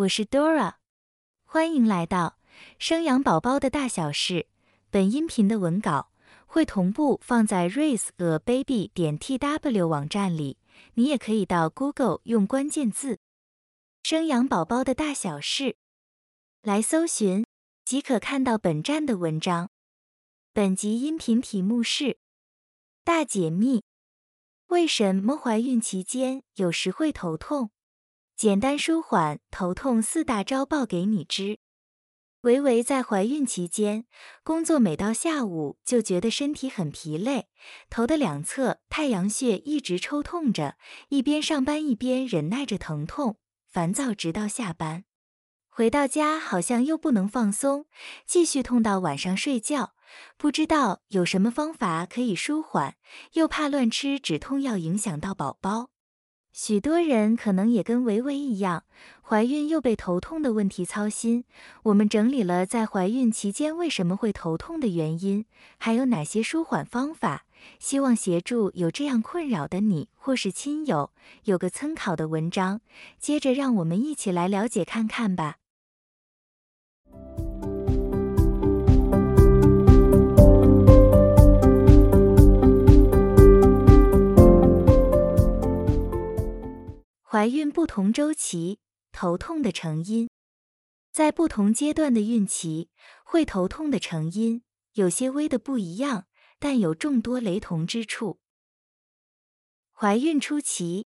我是 Dora，欢迎来到生养宝宝的大小事。本音频的文稿会同步放在 raise a baby 点 tw 网站里，你也可以到 Google 用关键字“生养宝宝的大小事”来搜寻，即可看到本站的文章。本集音频题目是“大解密”，为什么怀孕期间有时会头痛？简单舒缓头痛四大招报给你知。维维在怀孕期间，工作每到下午就觉得身体很疲累，头的两侧太阳穴一直抽痛着，一边上班一边忍耐着疼痛，烦躁直到下班。回到家好像又不能放松，继续痛到晚上睡觉。不知道有什么方法可以舒缓，又怕乱吃止痛药影响到宝宝。许多人可能也跟维维一样，怀孕又被头痛的问题操心。我们整理了在怀孕期间为什么会头痛的原因，还有哪些舒缓方法，希望协助有这样困扰的你或是亲友有个参考的文章。接着，让我们一起来了解看看吧。怀孕不同周期头痛的成因，在不同阶段的孕期会头痛的成因有些微的不一样，但有众多雷同之处。怀孕初期，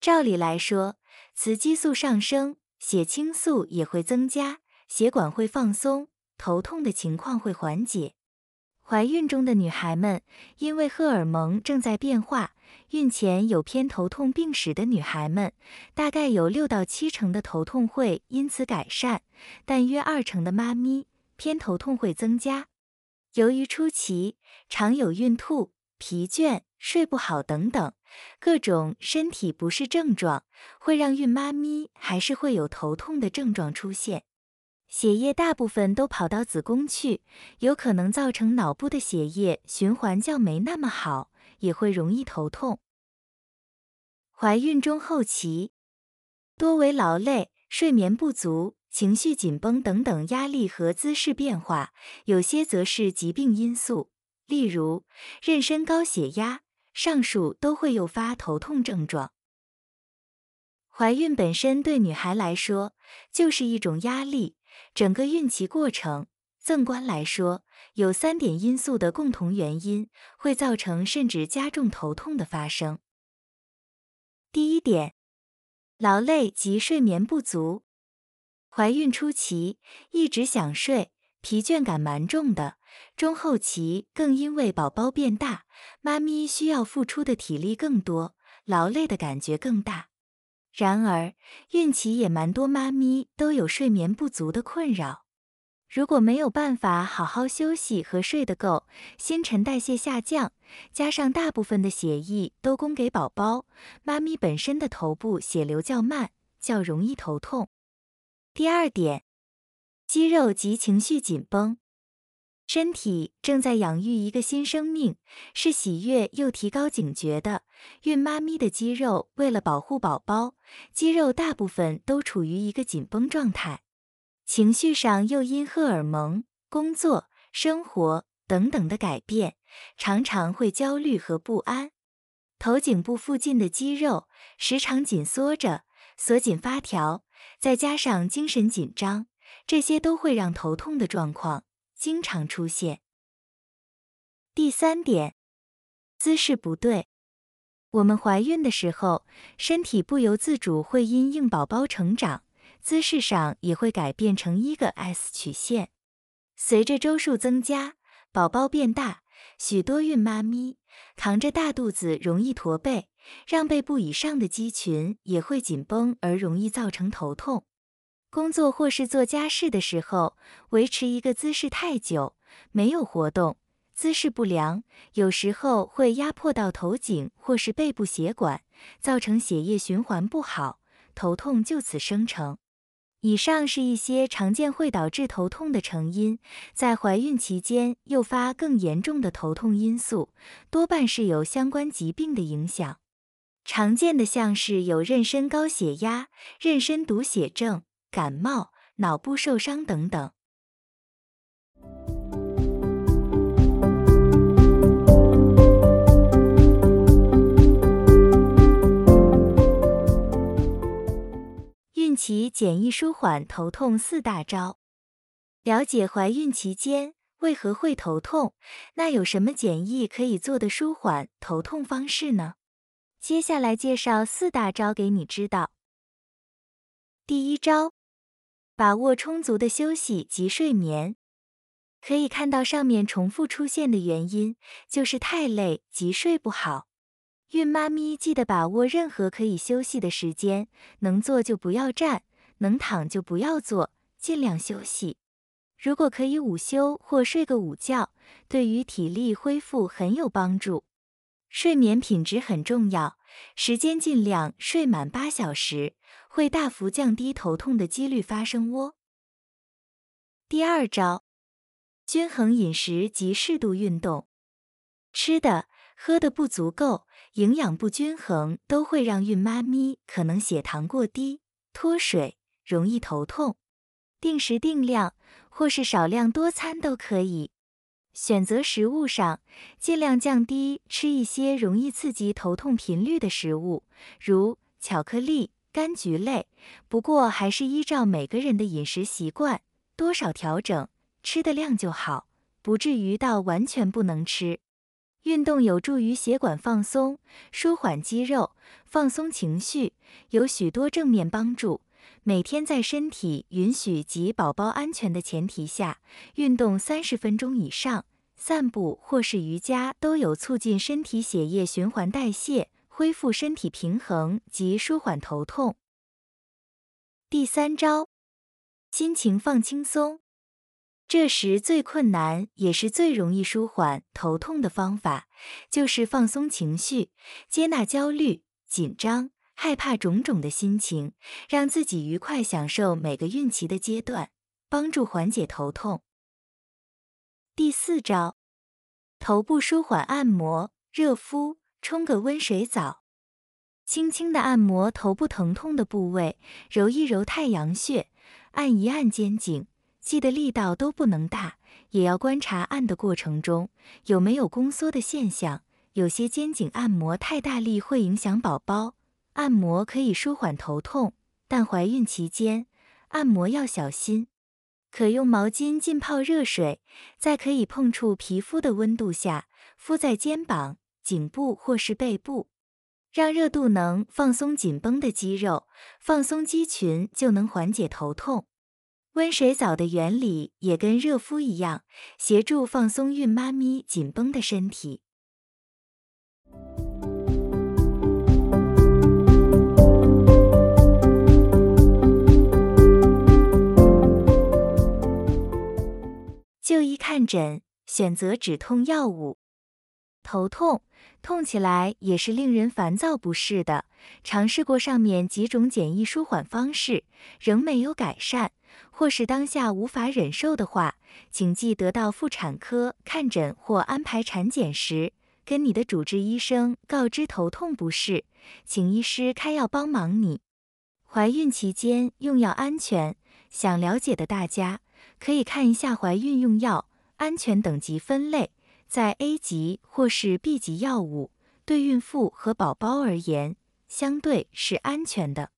照理来说，雌激素上升，血清素也会增加，血管会放松，头痛的情况会缓解。怀孕中的女孩们，因为荷尔蒙正在变化，孕前有偏头痛病史的女孩们，大概有六到七成的头痛会因此改善，但约二成的妈咪偏头痛会增加。由于初期常有孕吐、疲倦、睡不好等等各种身体不适症状，会让孕妈咪还是会有头痛的症状出现。血液大部分都跑到子宫去，有可能造成脑部的血液循环较没那么好，也会容易头痛。怀孕中后期多为劳累、睡眠不足、情绪紧绷等等压力和姿势变化，有些则是疾病因素，例如妊娠高血压，上述都会诱发头痛症状。怀孕本身对女孩来说就是一种压力。整个孕期过程，纵观来说，有三点因素的共同原因会造成甚至加重头痛的发生。第一点，劳累及睡眠不足。怀孕初期一直想睡，疲倦感蛮重的；中后期更因为宝宝变大，妈咪需要付出的体力更多，劳累的感觉更大。然而，孕期也蛮多妈咪都有睡眠不足的困扰。如果没有办法好好休息和睡得够，新陈代谢下降，加上大部分的血液都供给宝宝，妈咪本身的头部血流较慢，较容易头痛。第二点，肌肉及情绪紧绷。身体正在养育一个新生命，是喜悦又提高警觉的。孕妈咪的肌肉为了保护宝宝，肌肉大部分都处于一个紧绷状态。情绪上又因荷尔蒙、工作、生活等等的改变，常常会焦虑和不安。头颈部附近的肌肉时常紧缩着，锁紧发条，再加上精神紧张，这些都会让头痛的状况。经常出现。第三点，姿势不对。我们怀孕的时候，身体不由自主会因应宝宝成长，姿势上也会改变成一个 S 曲线。随着周数增加，宝宝变大，许多孕妈咪扛着大肚子容易驼背，让背部以上的肌群也会紧绷，而容易造成头痛。工作或是做家事的时候，维持一个姿势太久，没有活动，姿势不良，有时候会压迫到头颈或是背部血管，造成血液循环不好，头痛就此生成。以上是一些常见会导致头痛的成因，在怀孕期间诱发更严重的头痛因素，多半是有相关疾病的影响。常见的像是有妊娠高血压、妊娠毒血症。感冒、脑部受伤等等。孕期简易舒缓头痛四大招。了解怀孕期间为何会头痛，那有什么简易可以做的舒缓头痛方式呢？接下来介绍四大招给你知道。第一招，把握充足的休息及睡眠。可以看到上面重复出现的原因就是太累及睡不好。孕妈咪记得把握任何可以休息的时间，能坐就不要站，能躺就不要坐，尽量休息。如果可以午休或睡个午觉，对于体力恢复很有帮助。睡眠品质很重要，时间尽量睡满八小时，会大幅降低头痛的几率发生哦。第二招，均衡饮食及适度运动。吃的、喝的不足够，营养不均衡，都会让孕妈咪可能血糖过低、脱水，容易头痛。定时定量或是少量多餐都可以。选择食物上，尽量降低吃一些容易刺激头痛频率的食物，如巧克力、柑橘类。不过还是依照每个人的饮食习惯，多少调整吃的量就好，不至于到完全不能吃。运动有助于血管放松，舒缓肌肉，放松情绪，有许多正面帮助。每天在身体允许及宝宝安全的前提下，运动三十分钟以上，散步或是瑜伽都有促进身体血液循环代谢、恢复身体平衡及舒缓头痛。第三招，心情放轻松。这时最困难也是最容易舒缓头痛的方法，就是放松情绪，接纳焦虑、紧张。害怕种种的心情，让自己愉快享受每个孕期的阶段，帮助缓解头痛。第四招，头部舒缓按摩、热敷，冲个温水澡，轻轻的按摩头部疼痛的部位，揉一揉太阳穴，按一按肩颈，记得力道都不能大，也要观察按的过程中有没有宫缩的现象，有些肩颈按摩太大力会影响宝宝。按摩可以舒缓头痛，但怀孕期间按摩要小心。可用毛巾浸泡热水，在可以碰触皮肤的温度下敷在肩膀、颈部或是背部，让热度能放松紧绷的肌肉，放松肌群就能缓解头痛。温水澡的原理也跟热敷一样，协助放松孕妈咪紧绷的身体。诊，选择止痛药物。头痛，痛起来也是令人烦躁不适的。尝试过上面几种简易舒缓方式，仍没有改善，或是当下无法忍受的话，请记得到妇产科看诊或安排产检时，跟你的主治医生告知头痛不适，请医师开药帮忙你。怀孕期间用药安全，想了解的大家。可以看一下怀孕用药安全等级分类，在 A 级或是 B 级药物，对孕妇和宝宝而言，相对是安全的。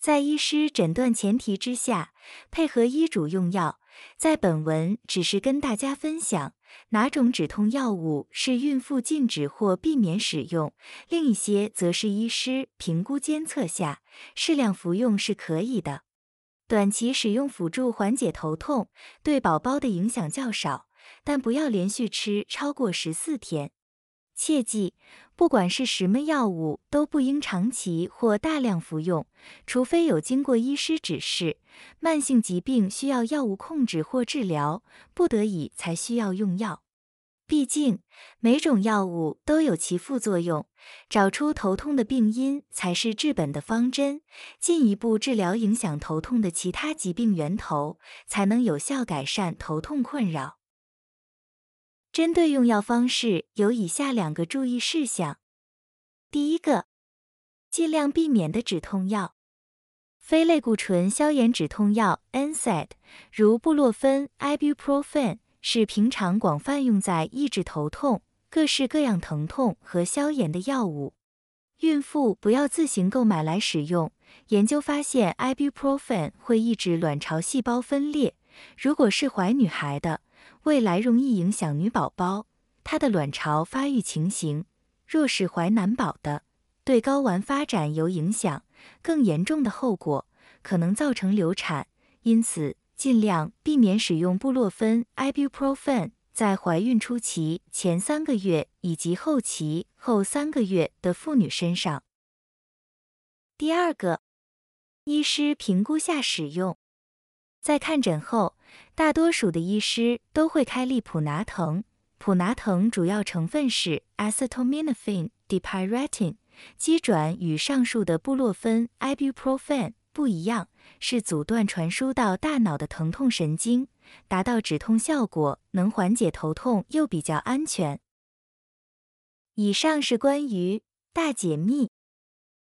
在医师诊断前提之下，配合医嘱用药。在本文只是跟大家分享哪种止痛药物是孕妇禁止或避免使用，另一些则是医师评估监测下适量服用是可以的。短期使用辅助缓解头痛，对宝宝的影响较少，但不要连续吃超过十四天。切记，不管是什么药物，都不应长期或大量服用，除非有经过医师指示，慢性疾病需要药物控制或治疗，不得已才需要用药。毕竟每种药物都有其副作用，找出头痛的病因才是治本的方针。进一步治疗影响头痛的其他疾病源头，才能有效改善头痛困扰。针对用药方式有以下两个注意事项：第一个，尽量避免的止痛药。非类固醇消炎止痛药 NSAID，如布洛芬、Ibuprofen，是平常广泛用在抑制头痛、各式各样疼痛和消炎的药物。孕妇不要自行购买来使用。研究发现，Ibuprofen 会抑制卵巢细胞分裂。如果是怀女孩的，未来容易影响女宝宝她的卵巢发育情形；若是怀男宝的，对睾丸发展有影响，更严重的后果可能造成流产。因此，尽量避免使用布洛芬 （Ibuprofen） 在怀孕初期前三个月以及后期后三个月的妇女身上。第二个，医师评估下使用。在看诊后，大多数的医师都会开利普拿疼。普拿疼主要成分是 acetaminophen、dipyridine。机转与上述的布洛芬 （ibuprofen） 不一样，是阻断传输到大脑的疼痛神经，达到止痛效果，能缓解头痛，又比较安全。以上是关于大解密。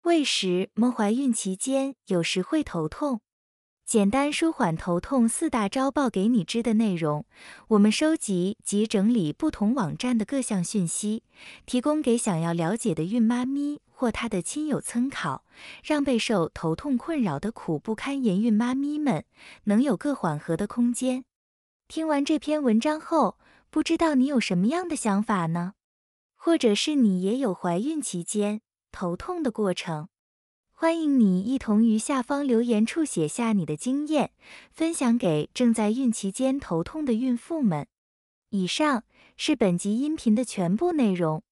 为什么怀孕期间有时会头痛？简单舒缓头痛四大招报给你知的内容，我们收集及整理不同网站的各项讯息，提供给想要了解的孕妈咪或她的亲友参考，让备受头痛困扰的苦不堪言孕妈咪们能有个缓和的空间。听完这篇文章后，不知道你有什么样的想法呢？或者是你也有怀孕期间？头痛的过程，欢迎你一同于下方留言处写下你的经验，分享给正在孕期间头痛的孕妇们。以上是本集音频的全部内容。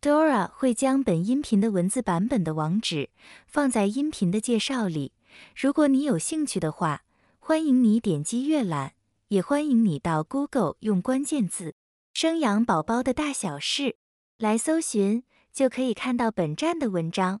Dora 会将本音频的文字版本的网址放在音频的介绍里，如果你有兴趣的话，欢迎你点击阅览，也欢迎你到 Google 用关键字“生养宝宝的大小事”来搜寻。就可以看到本站的文章。